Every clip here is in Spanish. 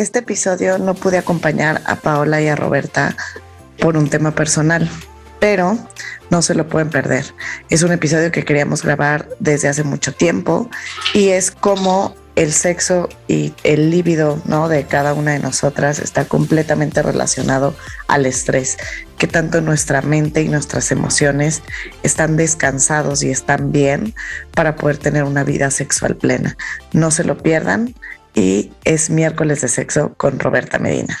Este episodio no pude acompañar a Paola y a Roberta por un tema personal, pero no se lo pueden perder. Es un episodio que queríamos grabar desde hace mucho tiempo y es como el sexo y el líbido ¿no? de cada una de nosotras está completamente relacionado al estrés, que tanto nuestra mente y nuestras emociones están descansados y están bien para poder tener una vida sexual plena. No se lo pierdan y es miércoles de sexo con Roberta Medina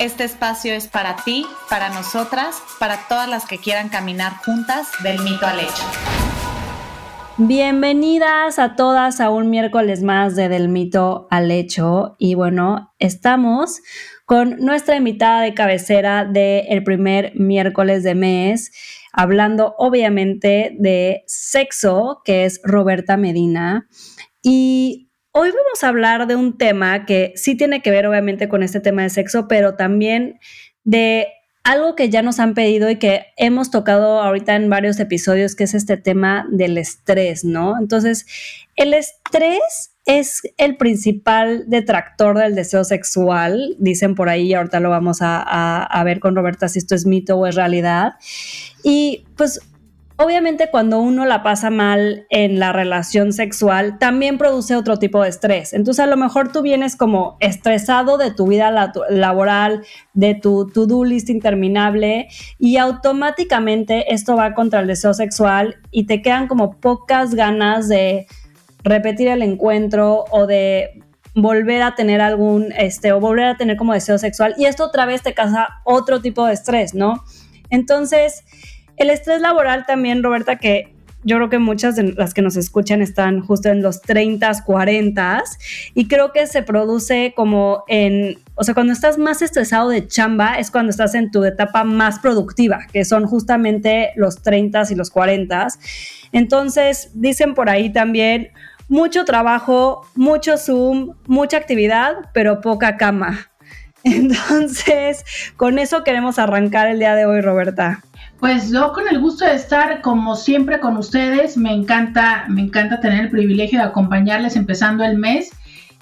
Este espacio es para ti, para nosotras, para todas las que quieran caminar juntas del mito al hecho. Bienvenidas a todas a un miércoles más de Del mito al hecho. Y bueno, estamos con nuestra invitada de cabecera del primer miércoles de mes, hablando obviamente de sexo, que es Roberta Medina. Y Hoy vamos a hablar de un tema que sí tiene que ver obviamente con este tema de sexo, pero también de algo que ya nos han pedido y que hemos tocado ahorita en varios episodios, que es este tema del estrés, ¿no? Entonces, el estrés es el principal detractor del deseo sexual, dicen por ahí, y ahorita lo vamos a, ver con Roberta si esto es mito o es realidad. Y pues Obviamente cuando uno la pasa mal en la relación sexual, también produce otro tipo de estrés. Entonces a lo mejor tú vienes como estresado de tu vida laboral, de tu to-do list interminable y automáticamente esto va contra el deseo sexual y te quedan como pocas ganas de repetir el encuentro o de volver a tener algún, este, o volver a tener como deseo sexual y esto otra vez te causa otro tipo de estrés, ¿no? Entonces, el estrés laboral también, Roberta, que yo creo que muchas de las que nos escuchan están justo en los 30, 40 y creo que se produce como en, o sea, cuando estás más estresado de chamba es cuando estás en tu etapa más productiva, que son justamente los 30 y los 40. Entonces, dicen por ahí también mucho trabajo, mucho Zoom, mucha actividad, pero poca cama. Entonces, con eso queremos arrancar el día de hoy, Roberta. Pues yo con el gusto de estar como siempre con ustedes, me encanta, me encanta tener el privilegio de acompañarles empezando el mes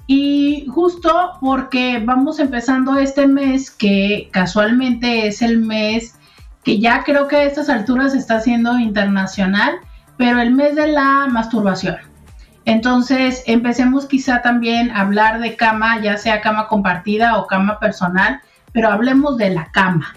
y justo porque vamos empezando este mes que casualmente es el mes que ya creo que a estas alturas está haciendo internacional, pero el mes de la masturbación. Entonces, empecemos quizá también a hablar de cama, ya sea cama compartida o cama personal, pero hablemos de la cama.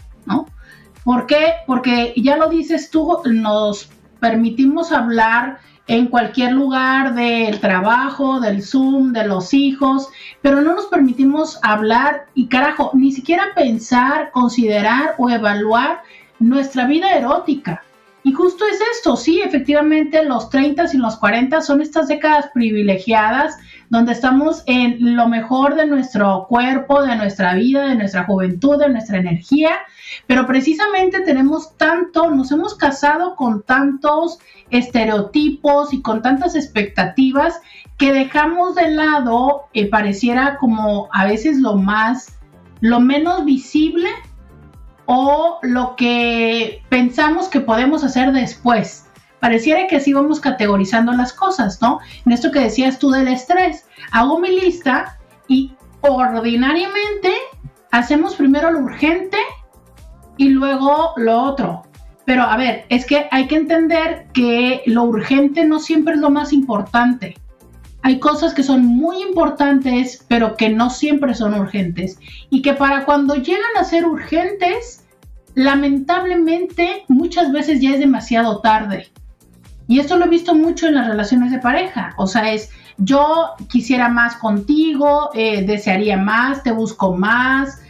¿Por qué? Porque ya lo dices tú, nos permitimos hablar en cualquier lugar del trabajo, del Zoom, de los hijos, pero no nos permitimos hablar y carajo, ni siquiera pensar, considerar o evaluar nuestra vida erótica. Y justo es esto, sí, efectivamente los 30 y los 40 son estas décadas privilegiadas donde estamos en lo mejor de nuestro cuerpo, de nuestra vida, de nuestra juventud, de nuestra energía, pero precisamente tenemos tanto, nos hemos casado con tantos estereotipos y con tantas expectativas que dejamos de lado, eh, pareciera como a veces lo más, lo menos visible o lo que pensamos que podemos hacer después. Pareciera que así vamos categorizando las cosas, ¿no? En esto que decías tú del estrés, hago mi lista y ordinariamente hacemos primero lo urgente y luego lo otro. Pero a ver, es que hay que entender que lo urgente no siempre es lo más importante. Hay cosas que son muy importantes, pero que no siempre son urgentes. Y que para cuando llegan a ser urgentes, lamentablemente muchas veces ya es demasiado tarde. Y esto lo he visto mucho en las relaciones de pareja. O sea, es yo quisiera más contigo, eh, desearía más, te busco más.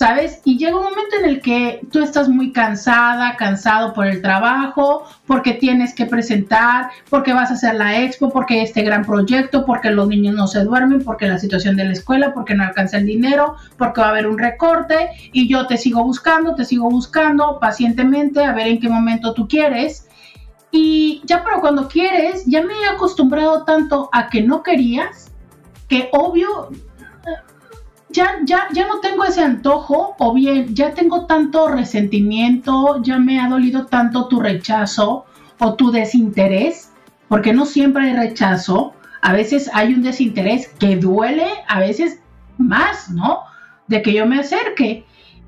¿Sabes? Y llega un momento en el que tú estás muy cansada, cansado por el trabajo, porque tienes que presentar, porque vas a hacer la expo, porque este gran proyecto, porque los niños no se duermen, porque la situación de la escuela, porque no alcanza el dinero, porque va a haber un recorte y yo te sigo buscando, te sigo buscando pacientemente a ver en qué momento tú quieres. Y ya pero cuando quieres, ya me he acostumbrado tanto a que no querías, que obvio ya, ya, ya no tengo ese antojo o bien ya tengo tanto resentimiento, ya me ha dolido tanto tu rechazo o tu desinterés, porque no siempre hay rechazo, a veces hay un desinterés que duele, a veces más, ¿no? De que yo me acerque.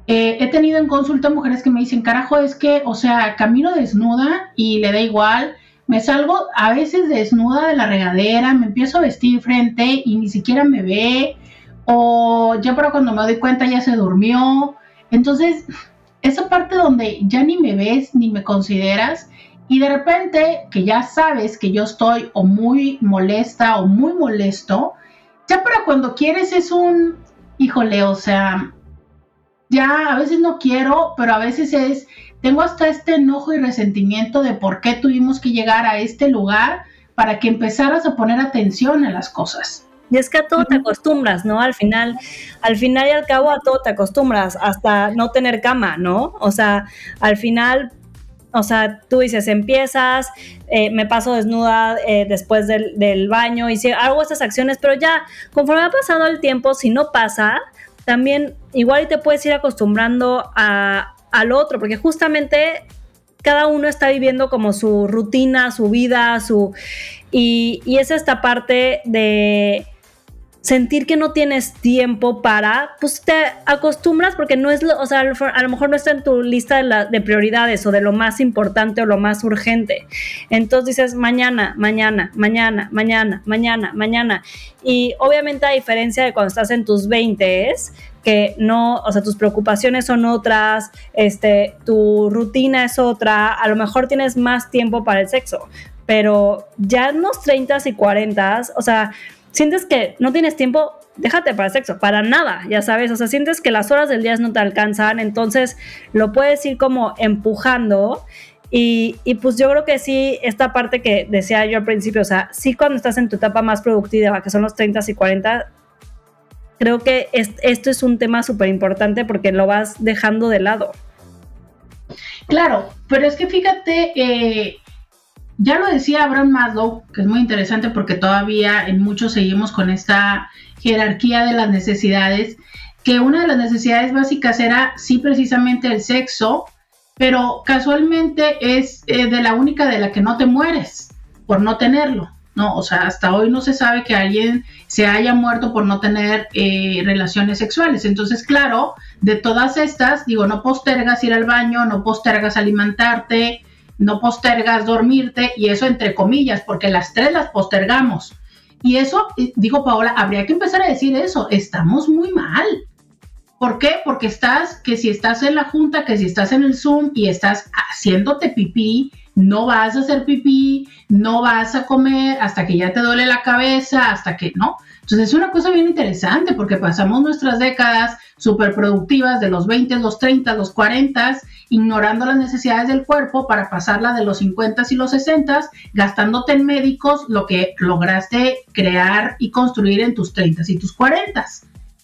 Eh, he tenido en consulta mujeres que me dicen, carajo, es que, o sea, camino desnuda y le da igual, me salgo a veces desnuda de la regadera, me empiezo a vestir frente y ni siquiera me ve, o ya para cuando me doy cuenta ya se durmió. Entonces, esa parte donde ya ni me ves ni me consideras y de repente que ya sabes que yo estoy o muy molesta o muy molesto, ya para cuando quieres es un, híjole, o sea, ya a veces no quiero, pero a veces es, tengo hasta este enojo y resentimiento de por qué tuvimos que llegar a este lugar para que empezaras a poner atención a las cosas. Y es que a todo te acostumbras, ¿no? Al final, al final y al cabo a todo te acostumbras, hasta no tener cama, ¿no? O sea, al final, o sea, tú dices, empiezas, eh, me paso desnuda eh, después del, baño y si hago estas acciones, pero ya, conforme ha pasado el tiempo, si no pasa, también igual te puedes ir acostumbrando a, al otro, porque justamente cada uno está viviendo como su rutina, su vida, su... Y, y es esta parte de sentir que no tienes tiempo para, pues te acostumbras porque no es, lo, o sea, a lo mejor no está en tu lista de, de, prioridades o de lo más importante o lo más urgente. Entonces dices mañana, mañana, mañana, mañana, mañana, mañana. Y obviamente a diferencia de cuando estás en tus 20 es que no, o sea, tus preocupaciones son otras, este, tu rutina es otra, a lo mejor tienes más tiempo para el sexo, pero ya en los 30 y 40, o sea, sientes que no tienes tiempo, déjate para sexo, para nada, ya sabes, o sea, sientes que las horas del día no te alcanzan, entonces lo puedes ir como empujando. Y, y, pues yo creo que sí, esta parte que decía yo al principio, o sea, sí cuando estás en tu etapa más productiva, que son los 30 y 40, creo que esto es un tema súper importante porque lo vas dejando de lado. Claro, pero es que fíjate, eh, ya lo decía Abraham Maslow, que es muy interesante porque todavía en muchos seguimos con esta jerarquía de las necesidades, que una de las necesidades básicas era sí precisamente el sexo, pero casualmente es eh, de la única de la que no te mueres por no tenerlo. No, o sea, hasta hoy no se sabe que alguien se haya muerto por no tener eh, relaciones sexuales. Entonces, claro, de todas estas, digo, no postergas ir al baño, no postergas alimentarte, no postergas dormirte y eso entre comillas, porque las tres las postergamos. Y eso, digo Paola, habría que empezar a decir eso, estamos muy mal. ¿Por qué? Porque estás, que si estás en la junta, que si estás en el Zoom y estás haciéndote pipí, no vas a hacer pipí, no vas a comer hasta que ya te duele la cabeza, hasta que, ¿no? Entonces es una cosa bien interesante porque pasamos nuestras décadas súper productivas de los 20, los 30, los 40, ignorando las necesidades del cuerpo para pasarla de los 50 y los 60, gastándote en médicos lo que lograste crear y construir en tus 30 y tus 40.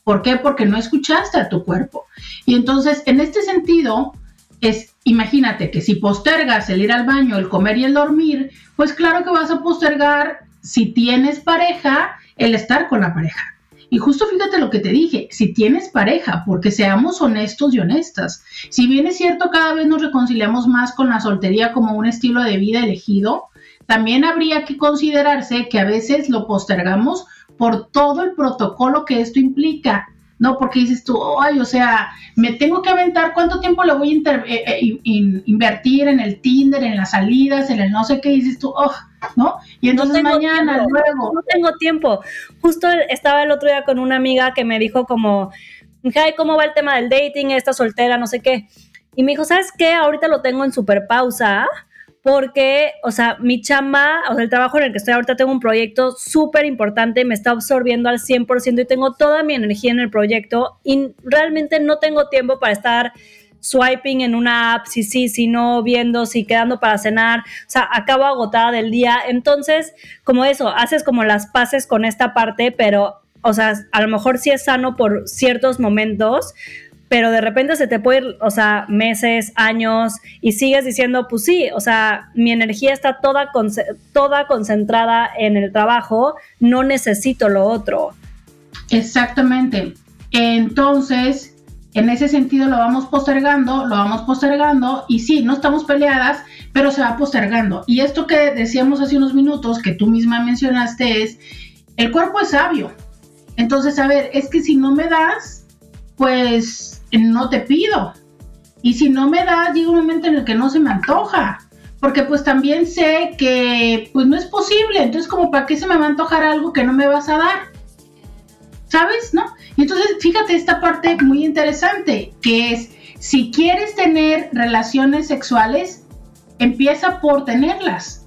¿Por qué? Porque no escuchaste a tu cuerpo. Y entonces, en este sentido, es, imagínate que si postergas el ir al baño, el comer y el dormir, pues claro que vas a postergar si tienes pareja el estar con la pareja. Y justo fíjate lo que te dije, si tienes pareja, porque seamos honestos y honestas. Si bien es cierto, cada vez nos reconciliamos más con la soltería como un estilo de vida elegido, también habría que considerarse que a veces lo postergamos por todo el protocolo que esto implica. No, porque dices tú, ay, o sea, me tengo que aventar cuánto tiempo le voy a eh, eh, invertir en el Tinder, en las salidas, en el no sé qué, dices tú, oh, ¿no? Y entonces mañana, luego. No tengo tiempo. Justo estaba el otro día con una amiga que me dijo como, ¿cómo va el tema del dating? Esta soltera, no sé qué. Y me dijo, ¿sabes qué? Ahorita lo tengo en super pausa porque, o sea, mi chamba, o sea, el trabajo en el que estoy ahorita, tengo un proyecto súper importante, me está absorbiendo al 100% y tengo toda mi energía en el proyecto y realmente no tengo tiempo para estar swiping en una app, si sí, si no, viendo, si quedando para cenar, o sea, acabo agotada del día. Entonces, como eso, haces como las paces con esta parte, pero, o sea, a lo mejor sí es sano por ciertos momentos, pero de repente se te puede ir, o sea, meses, años, y sigues diciendo, pues sí, o sea, mi energía está toda, toda concentrada en el trabajo, no necesito lo otro. Exactamente. Entonces, en ese sentido lo vamos postergando, lo vamos postergando, y sí, no estamos peleadas, pero se va postergando. Y esto que decíamos hace unos minutos, que tú misma mencionaste, es, el cuerpo es sabio. Entonces, a ver, es que si no me das, pues no te pido. Y si no me da, llega un momento en el que no se me antoja. Porque pues también sé que pues no es posible. Entonces como para qué se me va a antojar algo que no me vas a dar. ¿Sabes? ¿No? Y entonces fíjate esta parte muy interesante, que es, si quieres tener relaciones sexuales, empieza por tenerlas.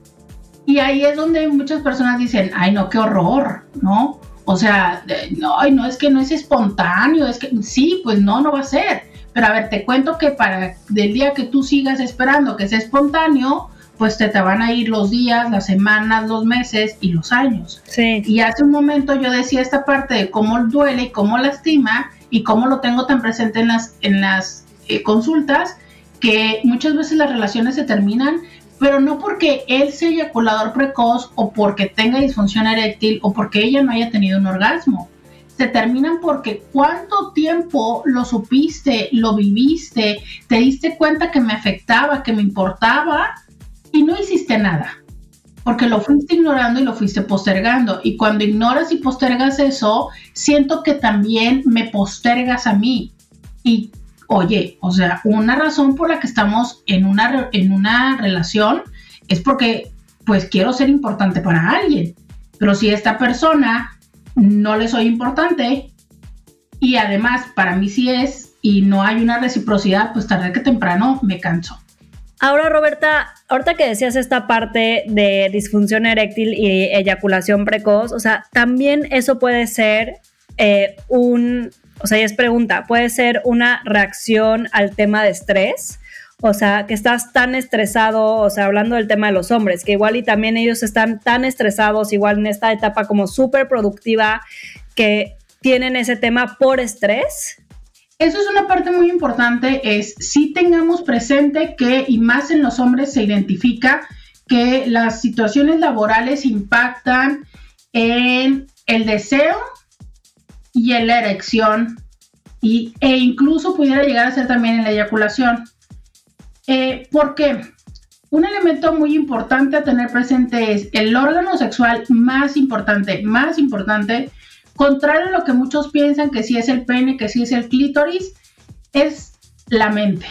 Y ahí es donde muchas personas dicen, ay no, qué horror, ¿no? O sea, no, no, es que no es espontáneo, es que sí, pues no, no va a ser. Pero a ver, te cuento que para del día que tú sigas esperando que sea espontáneo, pues te, te van a ir los días, las semanas, los meses y los años. Sí. Y hace un momento yo decía esta parte de cómo duele y cómo lastima y cómo lo tengo tan presente en las, en las eh, consultas, que muchas veces las relaciones se terminan pero no porque él sea eyaculador precoz o porque tenga disfunción eréctil o porque ella no haya tenido un orgasmo. Se terminan porque cuánto tiempo lo supiste, lo viviste, te diste cuenta que me afectaba, que me importaba y no hiciste nada. Porque lo fuiste ignorando y lo fuiste postergando. Y cuando ignoras y postergas eso, siento que también me postergas a mí. Y oye, o sea, una razón por la que estamos en una, en una relación es porque pues quiero ser importante para alguien. Pero si esta persona no le soy importante y además para mí sí es y no hay una reciprocidad, pues tarde que temprano me canso. Ahora, Roberta, ahorita que decías esta parte de disfunción eréctil y eyaculación precoz, o sea, también eso puede ser eh, un, o sea, y es pregunta, puede ser una reacción al tema de estrés. O sea, que estás tan estresado, o sea, hablando del tema de los hombres, que igual y también ellos están tan estresados, igual en esta etapa como súper productiva, que tienen ese tema por estrés. Eso es una parte muy importante, es si tengamos presente que, y más en los hombres se identifica, que las situaciones laborales impactan en el deseo y en la erección y, e incluso pudiera llegar a ser también en la eyaculación. Eh, porque un elemento muy importante a tener presente es el órgano sexual más importante, más importante, contrario a lo que muchos piensan que si es el pene, que si es el clítoris, es la mente.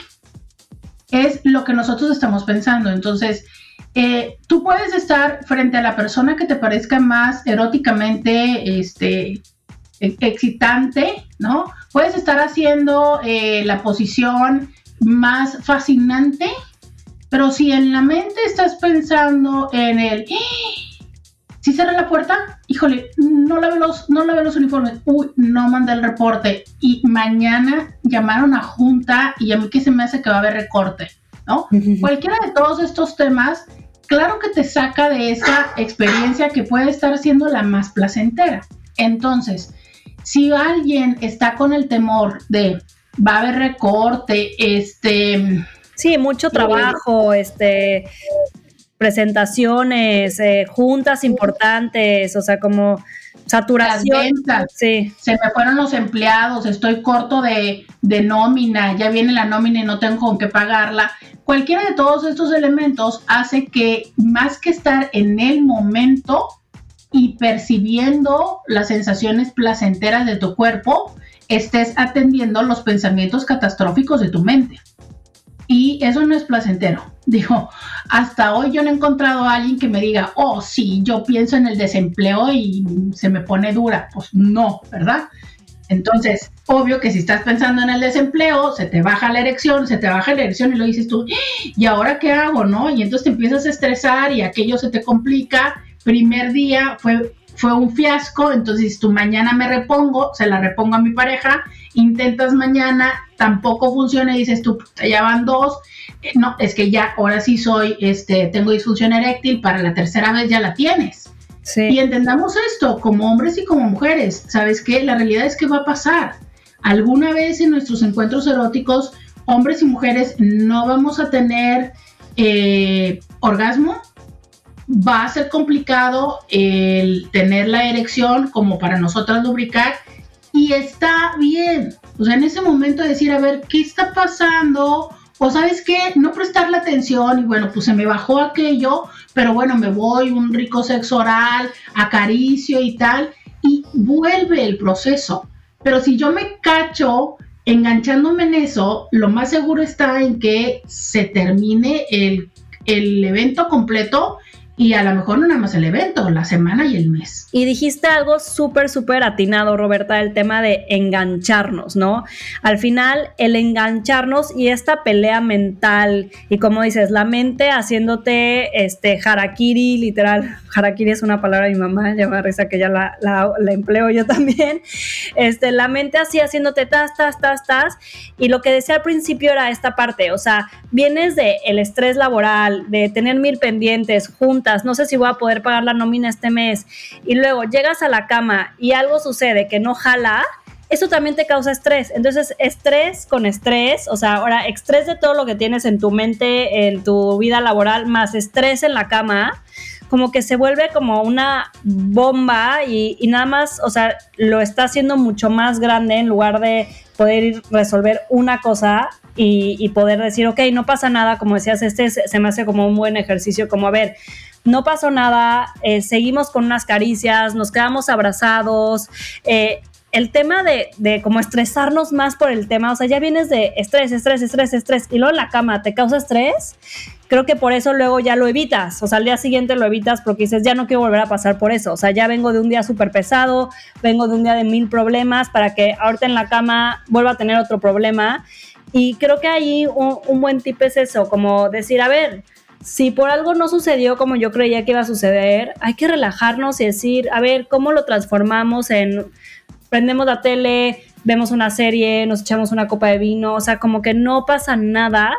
Es lo que nosotros estamos pensando. Entonces, eh, tú puedes estar frente a la persona que te parezca más eróticamente este, excitante, ¿no? Puedes estar haciendo eh, la posición más fascinante, pero si en la mente estás pensando en el, ¡Ah! Si cierra la puerta, híjole, no la los, no la los uniformes, uy, no mandé el reporte y mañana llamaron a junta y a mí que se me hace que va a haber recorte, ¿no? Cualquiera de todos estos temas, claro que te saca de esa experiencia que puede estar siendo la más placentera. Entonces, si alguien está con el temor de va a haber recorte, este... Sí, mucho trabajo, este presentaciones, eh, juntas importantes, o sea, como saturación. sí. Se me fueron los empleados, estoy corto de, de, nómina, ya viene la nómina y no tengo con qué pagarla. Cualquiera de todos estos elementos hace que más que estar en el momento, y percibiendo las sensaciones placenteras de tu cuerpo, estés atendiendo los pensamientos catastróficos de tu mente. Y eso no es placentero. Digo, hasta hoy yo no he encontrado a alguien que me diga, oh, sí, yo pienso en el desempleo y se me pone dura. Pues no, ¿verdad? Entonces, obvio que si estás pensando en el desempleo, se te baja la erección, se te baja la erección y lo dices tú, ¿y ahora qué hago, no? Y entonces te empiezas a estresar y aquello se te complica. Primer día fue, fue un fiasco, entonces tú mañana me repongo, se la repongo a mi pareja, intentas mañana, tampoco funciona y dices tú, ya van dos, eh, no, es que ya ahora sí soy, este, tengo disfunción eréctil, para la tercera vez ya la tienes. Y entendamos esto como hombres y como mujeres. ¿Sabes qué? La realidad es que va a pasar. Alguna vez en nuestros encuentros eróticos, hombres y mujeres no vamos a tener eh, orgasmo. Va a ser complicado el tener la erección como para nosotras lubricar. Y está bien. O sea, en ese momento decir, a ver, ¿qué está pasando? O sabes qué, no prestarle atención y bueno, pues se me bajó aquello, pero bueno, me voy, un rico sexo oral, acaricio y tal, y vuelve el proceso. Pero si yo me cacho enganchándome en eso, lo más seguro está en que se termine el, el evento completo y a lo mejor no nada más el evento, la semana y el mes. Y dijiste algo súper, súper atinado, Roberta, el tema de engancharnos, ¿no? Al final, el engancharnos y esta pelea mental, y como dices, la mente haciéndote este harakiri, literal, harakiri es una palabra de mi mamá, ya me risa que ya la, la, empleo yo también, este, la mente así haciéndote tas, tas, tas, tas, y lo que decía al principio era esta parte, o sea, vienes de el estrés laboral, de tener mil pendientes juntas, no sé si voy a poder pagar la nómina este mes, y luego llegas a la cama y algo sucede que no jala, eso también te causa estrés. Entonces, estrés con estrés, o sea, ahora estrés de todo lo que tienes en tu mente, en tu vida laboral, más estrés en la cama, como que se vuelve como una bomba y, nada más, o sea, lo está haciendo mucho más grande en lugar de poder resolver una cosa y, y, poder decir, ok, no pasa nada, como decías, este se me hace como un buen ejercicio, como a ver, no pasó nada, eh, seguimos con unas caricias, nos quedamos abrazados. Eh, el tema de, de, como estresarnos más por el tema, o sea, ya vienes de estrés, estrés, estrés, estrés, y luego en la cama te causa estrés, creo que por eso luego ya lo evitas, o sea, al día siguiente lo evitas porque dices, ya no quiero volver a pasar por eso, o sea, ya vengo de un día súper pesado, vengo de un día de mil problemas para que ahorita en la cama vuelva a tener otro problema. Y creo que ahí un, un buen tip es eso, como decir, a ver, si por algo no sucedió como yo creía que iba a suceder, hay que relajarnos y decir, a ver, ¿cómo lo transformamos en, prendemos la tele, vemos una serie, nos echamos una copa de vino, o sea, como que no pasa nada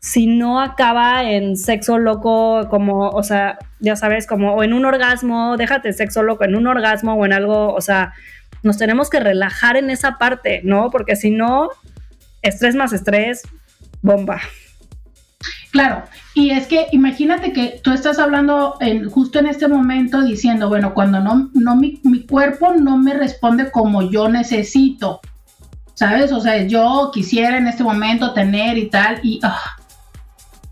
si no acaba en sexo loco, como, o sea, ya sabes, como, o en un orgasmo, déjate sexo loco, en un orgasmo o en algo, o sea, nos tenemos que relajar en esa parte, ¿no? Porque si no, estrés más estrés, bomba. Claro, y es que imagínate que tú estás hablando en, justo en este momento diciendo, bueno, cuando no, no mi, mi cuerpo no me responde como yo necesito, ¿sabes? O sea, yo quisiera en este momento tener y tal, y ah,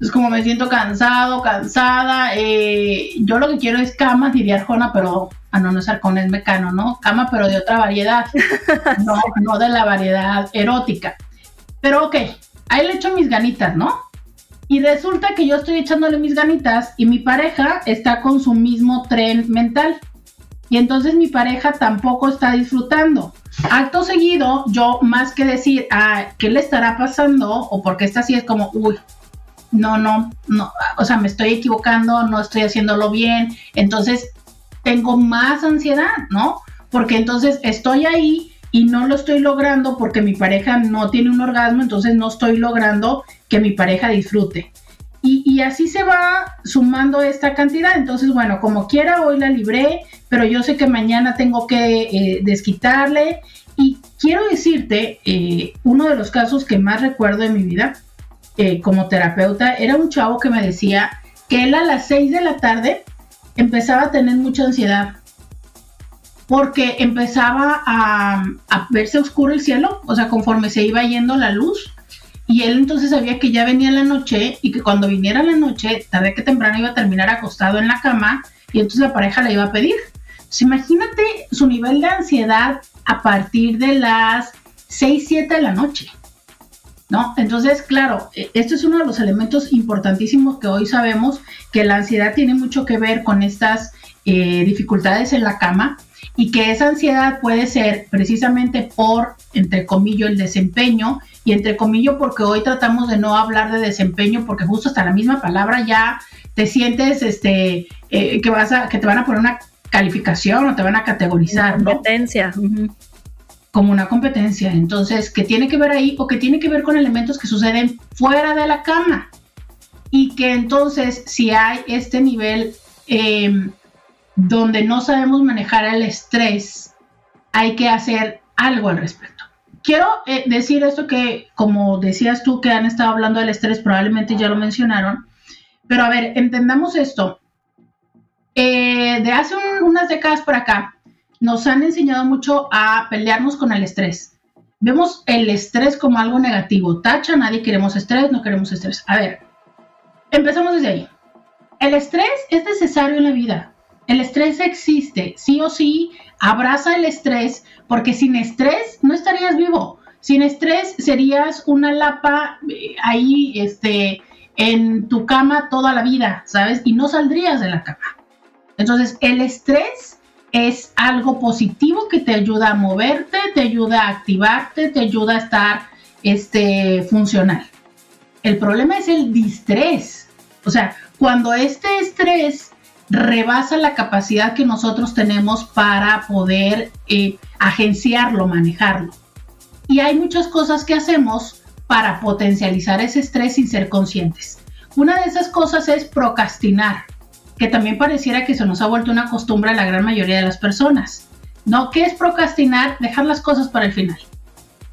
es como me siento cansado, cansada, eh, yo lo que quiero es cama, diría Arjona, pero, ah, no, no es Arjona, es Mecano, ¿no? Cama, pero de otra variedad, no, no de la variedad erótica. Pero ok, ahí le echo mis ganitas, ¿no? Y resulta que yo estoy echándole mis ganitas y mi pareja está con su mismo tren mental. Y entonces mi pareja tampoco está disfrutando. Acto seguido, yo más que decir, ah, ¿qué le estará pasando? O porque está así es como, uy, no, no, no, o sea, me estoy equivocando, no estoy haciéndolo bien. Entonces tengo más ansiedad, ¿no? Porque entonces estoy ahí y no lo estoy logrando porque mi pareja no tiene un orgasmo, entonces no estoy logrando que mi pareja disfrute. Y, así se va sumando esta cantidad. Entonces, bueno, como quiera, hoy la libré, pero yo sé que mañana tengo que eh, desquitarle. Y quiero decirte, eh, uno de los casos que más recuerdo de mi vida eh, como terapeuta era un chavo que me decía que él a las 6 de la tarde empezaba a tener mucha ansiedad porque empezaba a, verse oscuro el cielo, o sea, conforme se iba yendo la luz. Y él entonces sabía que ya venía la noche y que cuando viniera la noche, tarde que temprano iba a terminar acostado en la cama y entonces la pareja le iba a pedir. imagínate su nivel de ansiedad a partir de las 6, 7 de la noche. ¿No? Entonces, claro, e, esto es uno de los elementos importantísimos que hoy sabemos que la ansiedad tiene mucho que ver con estas eh, dificultades en la cama y que esa ansiedad puede ser precisamente por, entre comillas, el desempeño y entre comillas porque hoy tratamos de no hablar de desempeño porque justo hasta la misma palabra ya te sientes este eh, que vas a que te van a poner una calificación o te van a categorizar, competencia. Como una competencia. Entonces, ¿qué tiene que ver ahí o qué tiene que ver con elementos que suceden fuera de la cama? Y que entonces, si hay este nivel em, donde no sabemos manejar el estrés, hay que hacer algo al respecto. Quiero eh, decir esto que, como decías tú, que han estado hablando del estrés, probablemente ya lo mencionaron, pero a ver, entendamos esto. Eh, de hace unas décadas por acá, nos han enseñado mucho a pelearnos con el estrés. Vemos el estrés como algo negativo. Tacha, nadie queremos estrés, no queremos estrés. A ver, empezamos desde ahí. El estrés es necesario en la vida. El estrés existe, sí o sí, abraza el estrés, porque sin estrés no estarías vivo. Sin estrés serías una lapa eh, ahí, este, en tu cama toda la vida, ¿sabes? Y no saldrías de la cama. Entonces, el estrés es algo positivo que te ayuda a moverte, te ayuda a activarte, te ayuda a estar este, funcional. El problema es el distrés. O sea, cuando este estrés rebasa la capacidad que nosotros tenemos para poder eh, agenciarlo, manejarlo. Y hay muchas cosas que hacemos para potencializar ese estrés sin ser conscientes. Una de esas cosas es procrastinar, que también pareciera que se nos ha vuelto una costumbre a la gran mayoría de las personas. ¿No? ¿Qué es procrastinar? Dejar las cosas para el final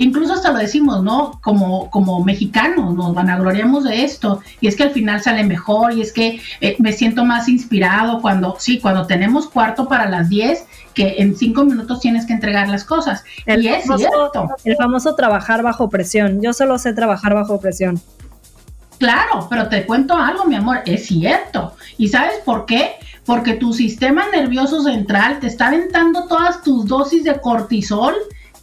incluso hasta lo decimos, ¿no? Como, como mexicanos, nos vanagloriamos de esto, y es que al final sale mejor, y es que eh, me siento más inspirado cuando, sí, cuando tenemos cuarto para las 10, que en cinco minutos tienes que entregar las cosas. y es cierto. El famoso trabajar bajo presión. Yo solo sé trabajar bajo presión. Claro, pero te cuento algo, mi amor, es cierto. ¿Y sabes por qué? Porque tu sistema nervioso central te está aventando todas tus dosis de cortisol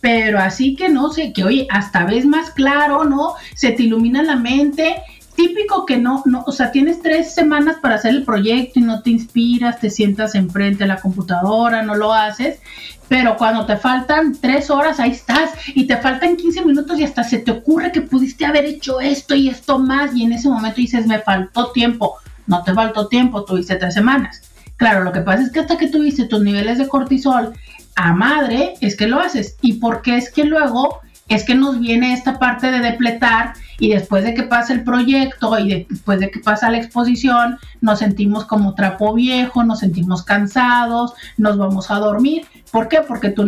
pero así que no sé, que oye, hasta ves más claro, ¿no? Se te ilumina la mente. Típico que no, no, o sea, tienes tres semanas para hacer el proyecto y no te inspiras, te sientas enfrente de la computadora, no lo haces, pero cuando te faltan tres horas, ahí estás, y te faltan 15 minutos y hasta se te ocurre que pudiste haber hecho esto y esto más, y en ese momento dices, me faltó tiempo. No te faltó tiempo, tuviste tres semanas. Claro, lo que pasa es que hasta que tuviste tus niveles de cortisol a madre es que lo haces. ¿Y por qué es que luego es que nos viene esta parte de depletar y después de que pasa el proyecto y después de que pasa la exposición, nos sentimos como trapo viejo, nos sentimos cansados, nos vamos a dormir. ¿Por qué? Porque tu,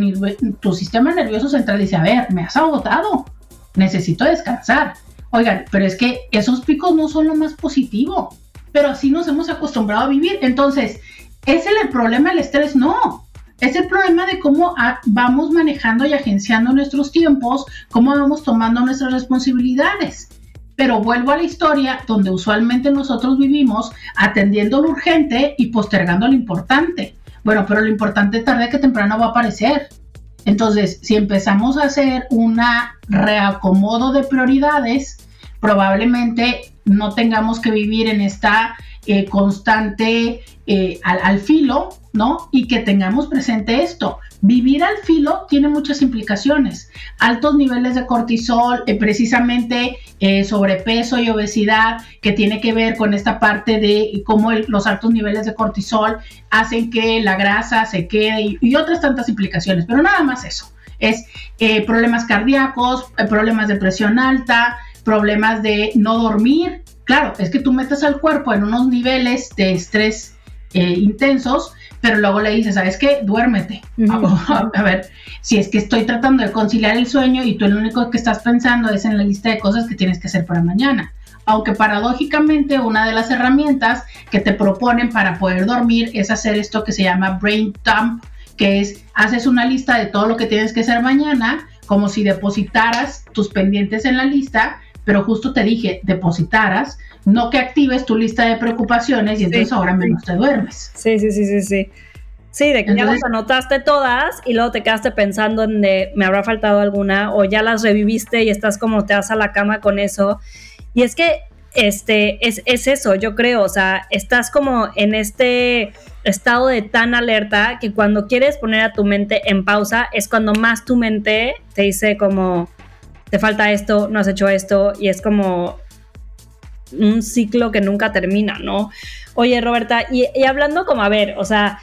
tu sistema nervioso central dice, a ver, me has agotado, necesito descansar. Oigan, pero es que esos picos no son lo más positivo, pero así nos hemos acostumbrado a vivir. Entonces, ¿es el problema el estrés? No, es el problema de cómo vamos manejando y agenciando nuestros tiempos, cómo vamos tomando nuestras responsabilidades. Pero vuelvo a la historia donde usualmente nosotros vivimos atendiendo lo urgente y postergando lo importante. Bueno, pero lo importante tarde que temprano va a aparecer. Entonces, si empezamos a hacer una reacomodo de prioridades, probablemente no tengamos que vivir en esta eh, constante eh, al, filo, ¿no? Y que tengamos presente esto. Vivir al filo tiene muchas implicaciones. Altos niveles de cortisol, eh, precisamente sobrepeso y obesidad, que tiene que ver con esta parte de cómo los altos niveles de cortisol hacen que la grasa se quede y, otras tantas implicaciones. Pero nada más eso. Es problemas cardíacos, problemas de presión alta, problemas de no dormir, Claro, es que tú metes al cuerpo en unos niveles de estrés eh, intensos, pero luego le dices, ¿sabes qué? Duérmete. a, ver, si es que estoy tratando de conciliar el sueño y tú lo único que estás pensando es en la lista de cosas que tienes que hacer para mañana. Aunque paradójicamente una de las herramientas que te proponen para poder dormir es hacer esto que se llama brain dump, que es haces una lista de todo lo que tienes que hacer mañana, como si depositaras tus pendientes en la lista pero justo te dije, depositaras, no que actives tu lista de preocupaciones y entonces ahora menos te duermes. Sí, sí, sí, sí, sí. Sí, de que ya las anotaste todas y luego te quedaste pensando en de me habrá faltado alguna o ya las reviviste y estás como te vas a la cama con eso. Y es que este, es, es eso, yo creo, o sea, estás como en este estado de tan alerta que cuando quieres poner a tu mente en pausa es cuando más tu mente te dice como, te falta esto, no has hecho esto, y es como un ciclo que nunca termina, ¿no? Oye, Roberta, y, hablando como, a ver, o sea,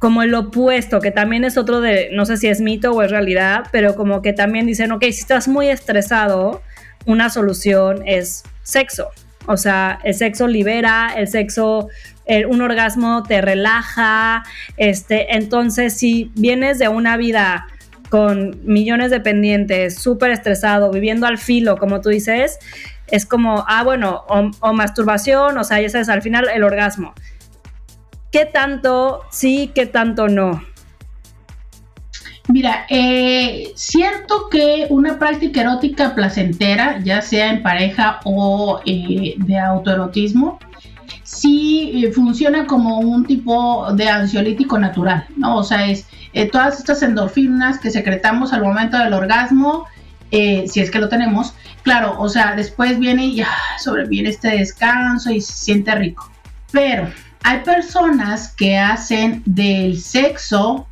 como el opuesto, que también es otro de, no sé si es mito o es realidad, pero como que también dicen, ok, si estás muy estresado, una solución es sexo. O sea, el sexo libera, el sexo, un orgasmo te relaja. Este, entonces, si vienes de una vida con millones de pendientes, súper estresado, viviendo al filo, como tú dices, es como, ah, bueno, o, masturbación, o sea, ya sabes, al final el orgasmo. ¿Qué tanto sí, qué tanto no? Mira, eh, cierto que una práctica erótica placentera, ya sea en pareja o eh, de autoerotismo, sí eh, funciona como un tipo de ansiolítico natural, ¿no? O sea, es todas estas endorfinas que secretamos al momento del orgasmo, si es que lo tenemos, claro, o sea, después viene y ya sobreviene este descanso y se siente rico. Pero hay personas que hacen del sexo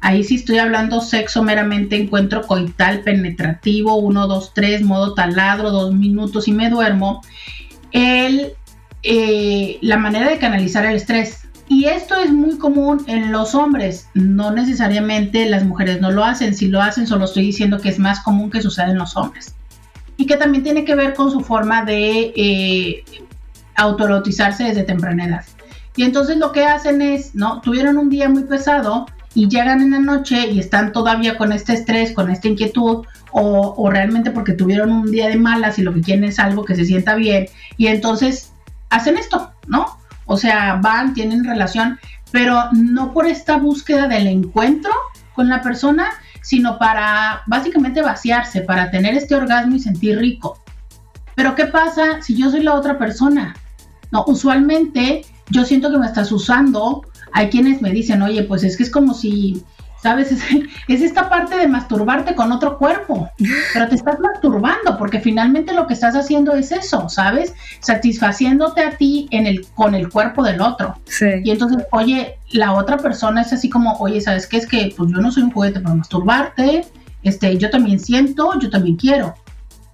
Ahí sí estoy hablando sexo meramente encuentro coital penetrativo, 1, 2, 3, modo taladro, dos minutos y me duermo. El, eh, la manera de canalizar el estrés. Y esto es muy común en los hombres, no necesariamente las mujeres no lo hacen, si lo hacen solo estoy diciendo que es más común que suceda en los hombres. Y que también tiene que ver con su forma de eh, autoerotizarse desde temprana edad. Y entonces lo que hacen es, ¿no? Tuvieron un día muy pesado, y llegan en la noche y están todavía con este estrés, con esta inquietud, o, realmente porque tuvieron un día de malas y lo que quieren es algo que se sienta bien, y entonces hacen esto, ¿no? O sea, van, tienen relación, pero no por esta búsqueda del encuentro con la persona, sino para básicamente vaciarse, para tener este orgasmo y sentir rico. Pero ¿qué pasa si yo soy la otra persona? No, usualmente yo siento que me estás usando hay quienes me dicen, oye, pues es que es como si, ¿sabes? Es, esta parte de masturbarte con otro cuerpo, pero te estás masturbando porque finalmente lo que estás haciendo es eso, ¿sabes? Satisfaciéndote a ti en el, con el cuerpo del otro. Sí. Y entonces, oye, la otra persona es así como, oye, ¿sabes qué? Es que pues yo no soy un juguete para masturbarte, este, yo también siento, yo también quiero.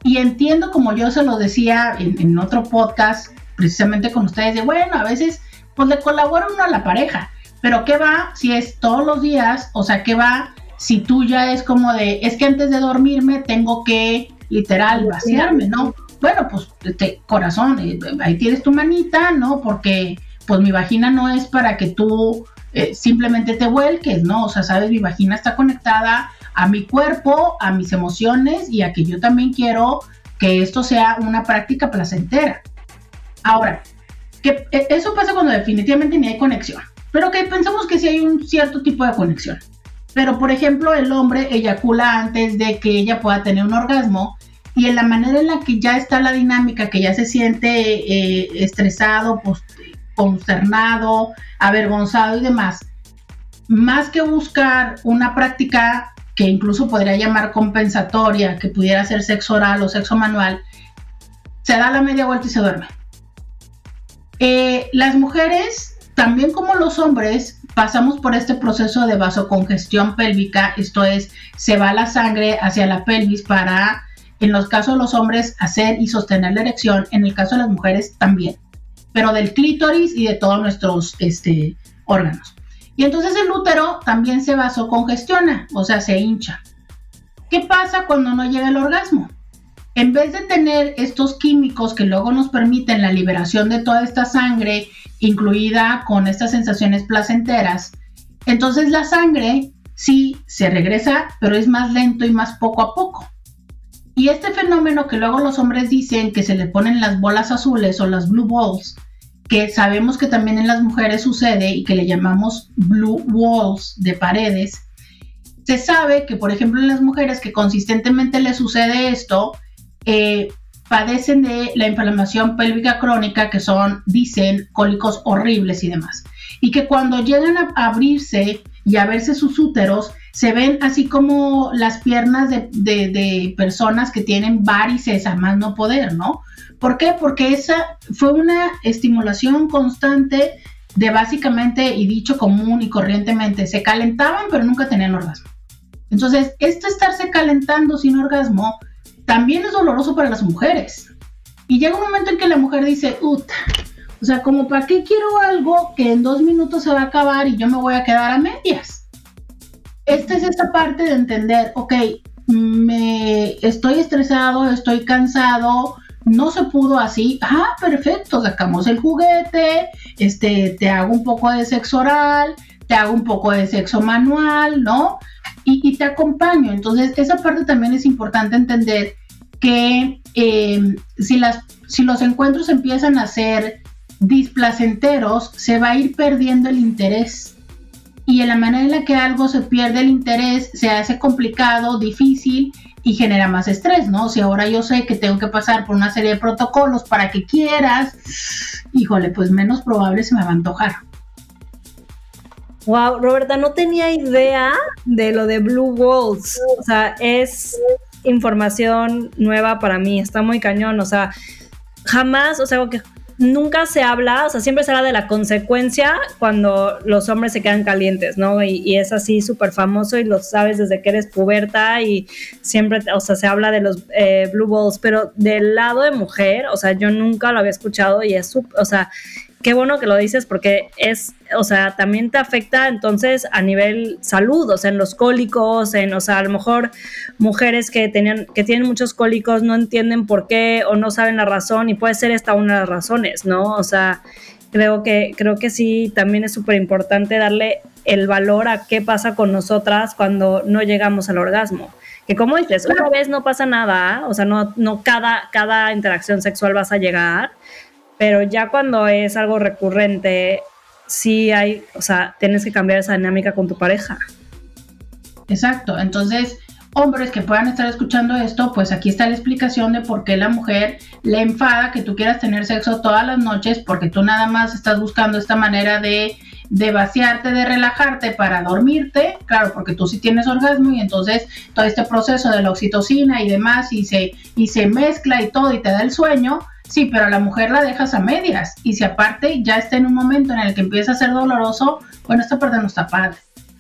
Y entiendo, como yo se lo decía en, en otro podcast, precisamente con ustedes, de bueno, a veces pues le colabora uno a la pareja. Pero ¿qué va si es todos los días? O sea, ¿qué va si tú ya es como de, es que antes de dormirme tengo que literal vaciarme, ¿no? Bueno, pues este, corazón, eh, ahí tienes tu manita, ¿no? Porque pues mi vagina no es para que tú eh, simplemente te vuelques, ¿no? O sea, sabes, mi vagina está conectada a mi cuerpo, a mis emociones y a que yo también quiero que esto sea una práctica placentera. Ahora, que eso pasa cuando definitivamente ni hay conexión. Pero que pensamos que sí hay un cierto tipo de conexión. Pero, por ejemplo, el hombre eyacula antes de que ella pueda tener un orgasmo y en la manera en la que ya está la dinámica, que ya se siente eh, estresado, pues, consternado, avergonzado y demás, más que buscar una práctica que incluso podría llamar compensatoria, que pudiera ser sexo oral o sexo manual, se da la media vuelta y se duerme. Eh, las mujeres, también como los hombres, pasamos por este proceso de vasocongestión pélvica, esto es, se va la sangre hacia la pelvis para, en los casos de los hombres, hacer y sostener la erección, en el caso de las mujeres también, pero del clítoris y de todos nuestros este, órganos. Y entonces el útero también se vasocongestiona, o sea, se hincha. ¿Qué pasa cuando no llega el orgasmo? en vez de tener estos químicos que luego nos permiten la liberación de toda esta sangre, incluida con estas sensaciones placenteras, entonces la sangre sí se regresa, pero es más lento y más poco a poco. Y este fenómeno que luego los hombres dicen que se le ponen las bolas azules o las blue balls, que sabemos que también en las mujeres sucede y que le llamamos blue walls de paredes, se sabe que, por ejemplo, en las mujeres que consistentemente le sucede esto, eh, padecen de la inflamación pélvica crónica, que son, dicen, cólicos horribles y demás. Y que cuando llegan a abrirse y a verse sus úteros, se ven así como las piernas de, de personas que tienen varices a más no poder, ¿no? ¿Por qué? Porque esa fue una estimulación constante de básicamente, y dicho común y corrientemente, se calentaban pero nunca tenían orgasmo. Entonces, esto estarse calentando sin orgasmo también es doloroso para las mujeres. Y llega un momento en que la mujer dice, Ut, o sea, como para qué quiero algo que en dos minutos se va a acabar y yo me voy a quedar a medias. Esta es esta parte de entender, ok, me estoy estresado, estoy cansado, no se pudo así, ah, perfecto, sacamos el juguete, este, te hago un poco de sexo oral, te hago un poco de sexo manual, ¿no? Y, te acompaño. Entonces, esa parte también es importante entender que eh, si, las, si los encuentros empiezan a ser displacenteros, se va a ir perdiendo el interés. Y en la manera en la que algo se pierde el interés, se hace complicado, difícil y genera más estrés, ¿no? Si ahora yo sé que tengo que pasar por una serie de protocolos para que quieras, híjole, pues menos probable se me va a antojar. Wow, Roberta, no tenía idea de lo de Blue Walls. O sea, es información nueva para mí, está muy cañón. O sea, jamás, o sea, que nunca se habla, o sea, siempre se habla de la consecuencia cuando los hombres se quedan calientes, ¿no? Y, es así súper famoso y lo sabes desde que eres puberta y siempre, o sea, se habla de los eh, blue balls, pero del lado de mujer, o sea, yo nunca lo había escuchado y es, o sea, qué bueno que lo dices porque es, o sea, también te afecta entonces a nivel salud, o sea, en los cólicos, en, o sea, a lo mejor mujeres que tenían, que tienen muchos cólicos no entienden por qué o no saben la razón y puede ser esta una de las razones, ¿no? O sea, creo que, creo que sí, también es súper importante darle el valor a qué pasa con nosotras cuando no llegamos al orgasmo. Que como dices, una vez no pasa nada, o sea, no, no cada, cada interacción sexual vas a llegar, pero ya cuando es algo recurrente, sí hay, o sea, tienes que cambiar esa dinámica con tu pareja. Exacto, entonces hombres que puedan estar escuchando esto, pues aquí está la explicación de por qué la mujer le enfada que tú quieras tener sexo todas las noches, porque tú nada más estás buscando esta manera de, de vaciarte, de relajarte para dormirte, claro, porque tú sí tienes orgasmo y entonces todo este proceso de la oxitocina y demás y se, y se mezcla y todo y te da el sueño, Sí, pero a la mujer la dejas a medias. Y si aparte ya está en un momento en el que empieza a ser doloroso, bueno, esta parte no está padre.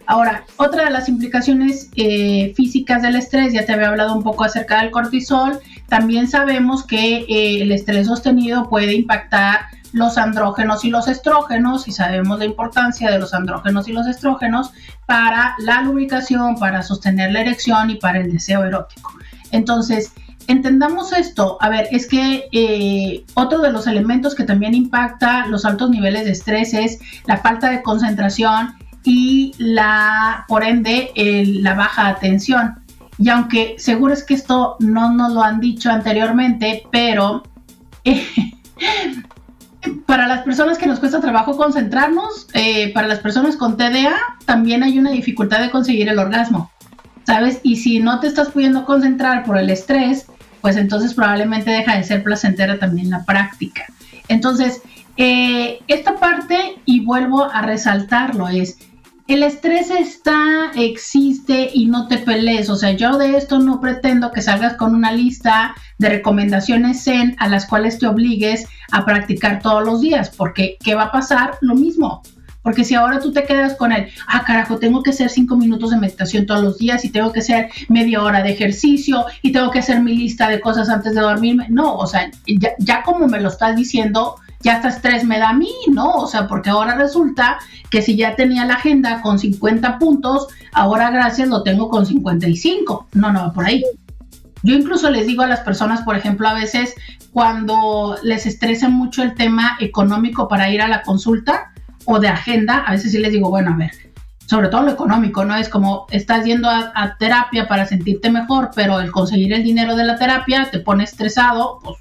Ahora, otra de las implicaciones eh, físicas del estrés, ya te había hablado un poco acerca del cortisol, también sabemos que eh, el estrés sostenido puede impactar los andrógenos y los estrógenos y sabemos la importancia de los andrógenos y los estrógenos para la lubricación, para sostener la erección y para el deseo erótico. Entonces, entendamos esto. A ver, es que eh, otro de los elementos que también impacta los altos niveles de estrés es la falta de concentración y la, por ende, la baja atención. Y aunque seguro es que esto no nos lo han dicho anteriormente, pero para las personas que nos cuesta trabajo concentrarnos, eh, para las personas con TDA, también hay una dificultad de conseguir el orgasmo. ¿Sabes? Y si no te estás pudiendo concentrar por el estrés, pues entonces probablemente deja de ser placentera también la práctica. Entonces, eh, esta parte, y vuelvo a resaltarlo, es el estrés está, existe y no te pelees. O sea, yo de esto no pretendo que salgas con una lista de recomendaciones Zen a las cuales te obligues a practicar todos los días, porque ¿qué va a pasar? Lo mismo. Porque si ahora tú te quedas con el, ah, carajo, tengo que hacer cinco minutos de meditación todos los días y tengo que hacer media hora de ejercicio y tengo que hacer mi lista de cosas antes de dormirme. No, o sea, ya, como me lo estás diciendo, ya hasta estrés me da a mí, ¿no? O sea, porque ahora resulta que si ya tenía la agenda con 50 puntos, ahora gracias lo tengo con 55. No, no, por ahí. Yo incluso les digo a las personas, por ejemplo, a veces cuando les estresa mucho el tema económico para ir a la consulta, o de agenda, a veces sí les digo, bueno, a ver, sobre todo lo económico, ¿no? Es como estás yendo a, terapia para sentirte mejor, pero el conseguir el dinero de la terapia te pone estresado, pues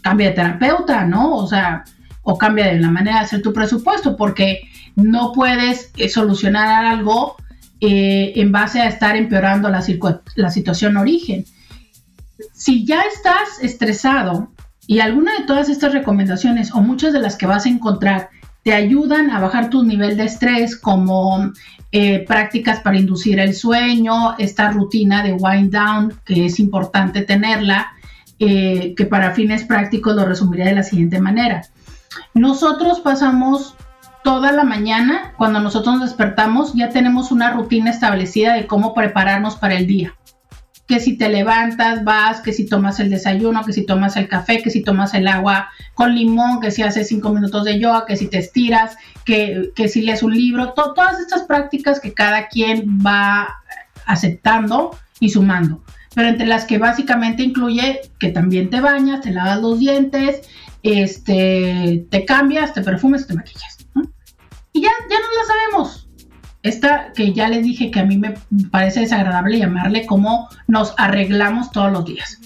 cambia de terapeuta, ¿no? O sea, o cambia de la manera de hacer tu presupuesto, porque no puedes eh, solucionar algo eh, en base a estar empeorando la, la situación origen. Si ya estás estresado y alguna de todas estas recomendaciones o muchas de las que vas a encontrar te ayudan a bajar tu nivel de estrés, como eh, prácticas para inducir el sueño, esta rutina de wind down, que es importante tenerla, eh, que para fines prácticos lo resumiría de la siguiente manera. Nosotros pasamos toda la mañana, cuando nosotros nos despertamos, ya tenemos una rutina establecida de cómo prepararnos para el día que si te levantas, vas, que si tomas el desayuno, que si tomas el café, que si tomas el agua con limón, que si haces cinco minutos de yoga, que si te estiras, que, que si lees un libro, todas estas prácticas que cada quien va aceptando y sumando. Pero entre las que básicamente incluye que también te bañas, te lavas los dientes, este, te cambias, te perfumes, te maquillas. Y ya, ya no la sabemos esta que ya les dije que a mí me parece desagradable llamarle cómo nos arreglamos todos los días.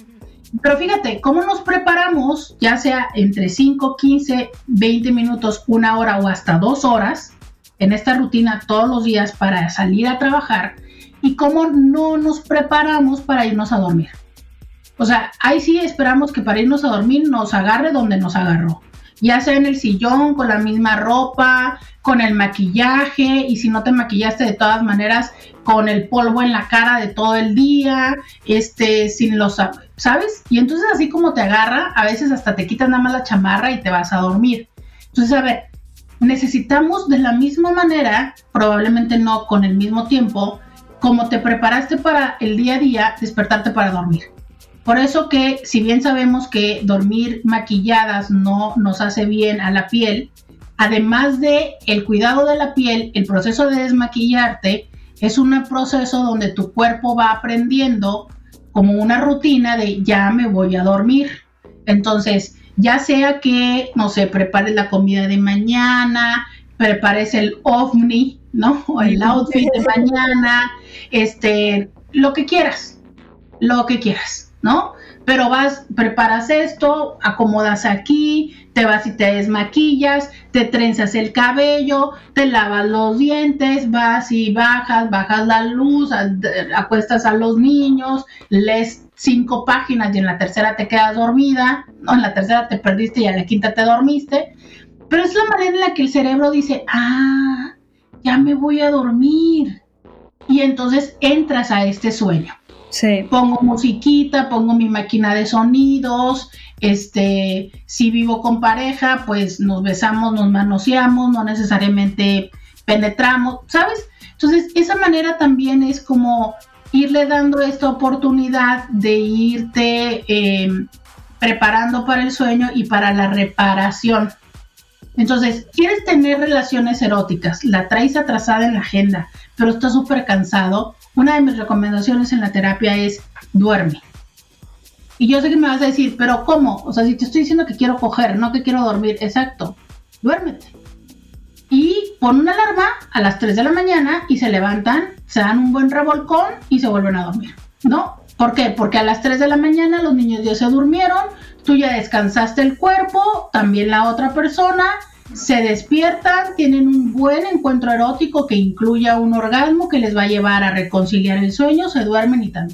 Pero fíjate, cómo nos preparamos, ya sea entre 5, 15, 20 minutos, una hora o hasta dos horas, en esta rutina todos los días para salir a trabajar y cómo no nos preparamos para irnos a dormir. O sea, ahí sí esperamos que para irnos a dormir nos agarre donde nos agarró ya sea en el sillón, con la misma ropa, con el maquillaje, y si no te maquillaste de todas maneras, con el polvo en la cara de todo el día, este, sin los, ¿sabes? Y entonces así como te agarra, a veces hasta te quitan nada más la chamarra y te vas a dormir. Entonces, a ver, necesitamos de la misma manera, probablemente no con el mismo tiempo, como te preparaste para el día a día, despertarte para dormir. Por eso que si bien sabemos que dormir maquilladas no nos hace bien a la piel, además de el cuidado de la piel, el proceso de desmaquillarte es un proceso donde tu cuerpo va aprendiendo como una rutina de ya me voy a dormir. Entonces, ya sea que, no sé, prepares la comida de mañana, prepares el ovni, ¿no? O el outfit de mañana, este, lo que quieras, lo que quieras. Pero vas, preparas esto, acomodas aquí, te vas y te desmaquillas, te trenzas el cabello, te lavas los dientes, vas y bajas, bajas la luz, acuestas a los niños, lees cinco páginas y en la tercera te quedas dormida, ¿no? En la tercera te perdiste y en la quinta te dormiste. Pero es la manera en la que el cerebro dice, ah, ya me voy a dormir. Y entonces entras a este sueño. Pongo musiquita, pongo mi máquina de sonidos, este, si vivo con pareja, pues nos besamos, nos manoseamos, no necesariamente penetramos, ¿sabes? Entonces, esa manera también es como irle dando esta oportunidad de irte em, preparando para el sueño y para la reparación. Entonces, quieres tener relaciones eróticas, la traes atrasada en la agenda, pero estás súper cansado, una de mis recomendaciones en la terapia es duerme. Y yo sé que me vas a decir, pero ¿cómo? O sea, si te estoy diciendo que quiero coger, no que quiero dormir, exacto, duérmete. Y pon una alarma a las 3 de la mañana y se levantan, se dan un buen revolcón y se vuelven a dormir, ¿no? ¿Por qué? Porque a las 3 de la mañana los niños ya se durmieron, tú ya descansaste el cuerpo, también la otra persona, se despiertan, tienen un buen encuentro erótico que incluya un orgasmo que les va a llevar a reconciliar el sueño, se duermen y tan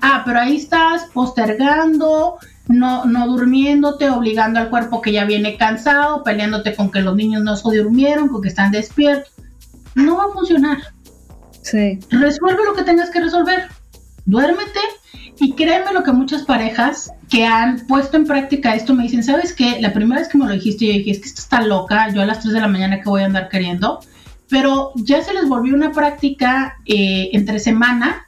Ah, pero ahí estás postergando, no, no durmiéndote, obligando al cuerpo que ya viene cansado, peleándote con que los niños no se durmieron, con que están despiertos. No va a funcionar. Sí. Resuelve lo que tengas que resolver. Duérmete y créeme lo que muchas parejas que han puesto en práctica esto me dicen, ¿sabes qué? La primera vez que me lo dijiste, yo dije, es que esto está loca, yo a las 3 de la mañana que voy a andar queriendo, pero ya se les volvió una práctica eh, entre semana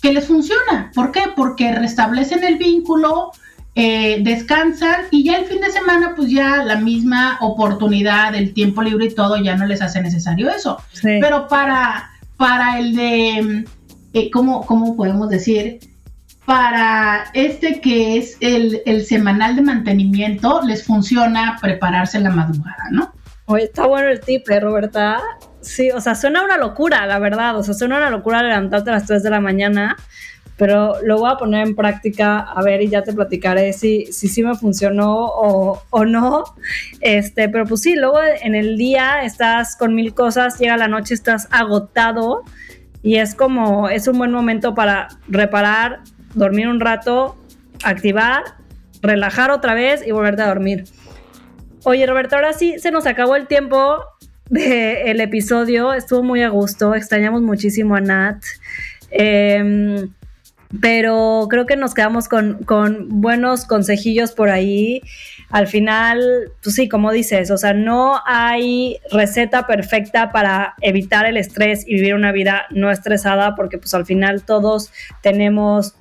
que les funciona. ¿Por qué? Porque restablecen el vínculo, eh, descansan y ya el fin de semana pues ya la misma oportunidad, el tiempo libre y todo ya no les hace necesario eso. Pero para, para el de, eh, ¿cómo, ¿cómo podemos decir? Para este que es el, semanal de mantenimiento, les funciona prepararse la madrugada, ¿no? Oye, está bueno el tip, ¿eh, Roberta? Sí, o sea, suena una locura, la verdad. O sea, suena una locura levantarte a las 3 de la mañana, pero lo voy a poner en práctica, a ver, y ya te platicaré si sí si, me funcionó o, o, no. Este, pero pues sí, luego en el día estás con mil cosas, llega la noche, estás agotado y es como, es un buen momento para reparar, dormir un rato, activar, relajar otra vez y volverte a dormir. Oye, Roberto, ahora sí se nos acabó el tiempo del episodio. Estuvo muy a gusto. Extrañamos muchísimo a Nat. Em, pero creo que nos quedamos con, con, buenos consejillos por ahí. Al final, pues sí, como dices, o sea, no hay receta perfecta para evitar el estrés y vivir una vida no estresada, porque pues al final todos tenemos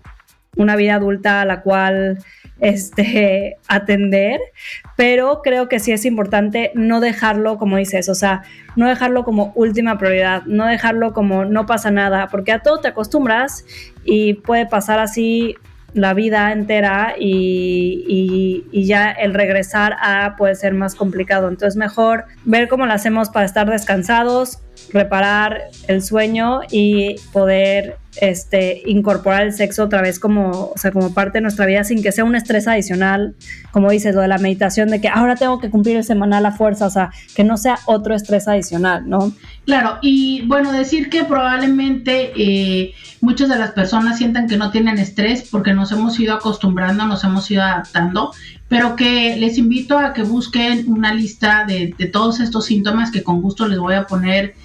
una vida adulta a la cual este, atender, pero creo que sí es importante no dejarlo, como dices, o sea, no dejarlo como última prioridad, no dejarlo como no pasa nada, porque a todo te acostumbras y puede pasar así la vida entera y, y, ya el regresar a puede ser más complicado. Entonces mejor ver cómo lo hacemos para estar descansados, reparar el sueño y poder este, incorporar el sexo otra vez como, o sea, como parte de nuestra vida sin que sea un estrés adicional, como dices, lo de la meditación, de que ahora tengo que cumplir el semanal a fuerza, o sea, que no sea otro estrés adicional, ¿no? Claro, y bueno, decir que probablemente eh, muchas de las personas sientan que no tienen estrés porque nos hemos ido acostumbrando, nos hemos ido adaptando, pero que les invito a que busquen una lista de, de todos estos síntomas que con gusto les voy a poner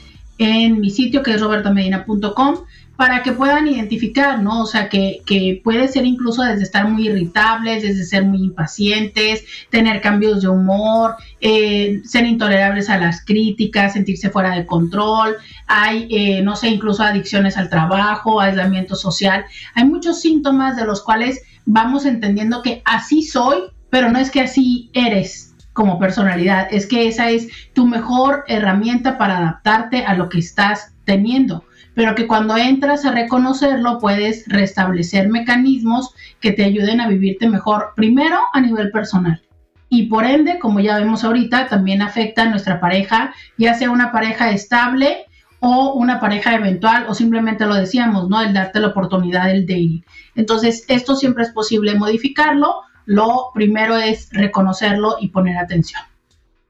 en mi sitio que es robertamedina.com para que puedan identificar, ¿no? O sea, que, que, puede ser incluso desde estar muy irritables, desde ser muy impacientes, tener cambios de humor, eh, ser intolerables a las críticas, sentirse fuera de control, hay, eh, no sé, incluso adicciones al trabajo, aislamiento social. Hay muchos síntomas de los cuales vamos entendiendo que así soy, pero no es que así eres como personalidad, es que esa es tu mejor herramienta para adaptarte a lo que estás teniendo pero que cuando entras a reconocerlo puedes restablecer mecanismos que te ayuden a vivirte mejor, primero a nivel personal. Y por ende, como ya vemos ahorita, también afecta a nuestra pareja, ya sea una pareja estable o una pareja eventual, o simplemente lo decíamos, ¿no? El darte la oportunidad del dating. Entonces, esto siempre es posible modificarlo. Lo primero es reconocerlo y poner atención.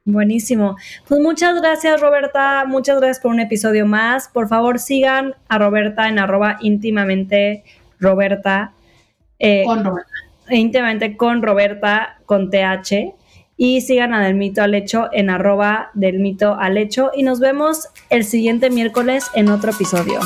Buenísimo. Pues muchas gracias, Roberta. Muchas gracias por un episodio más. Por favor, sigan a Roberta en arroba íntimamente Roberta. Eh, con Roberta. Íntimamente con Roberta, con TH. Y sigan a Del Mito al Hecho en arroba del Mito al Hecho. Y nos vemos el siguiente miércoles en otro episodio.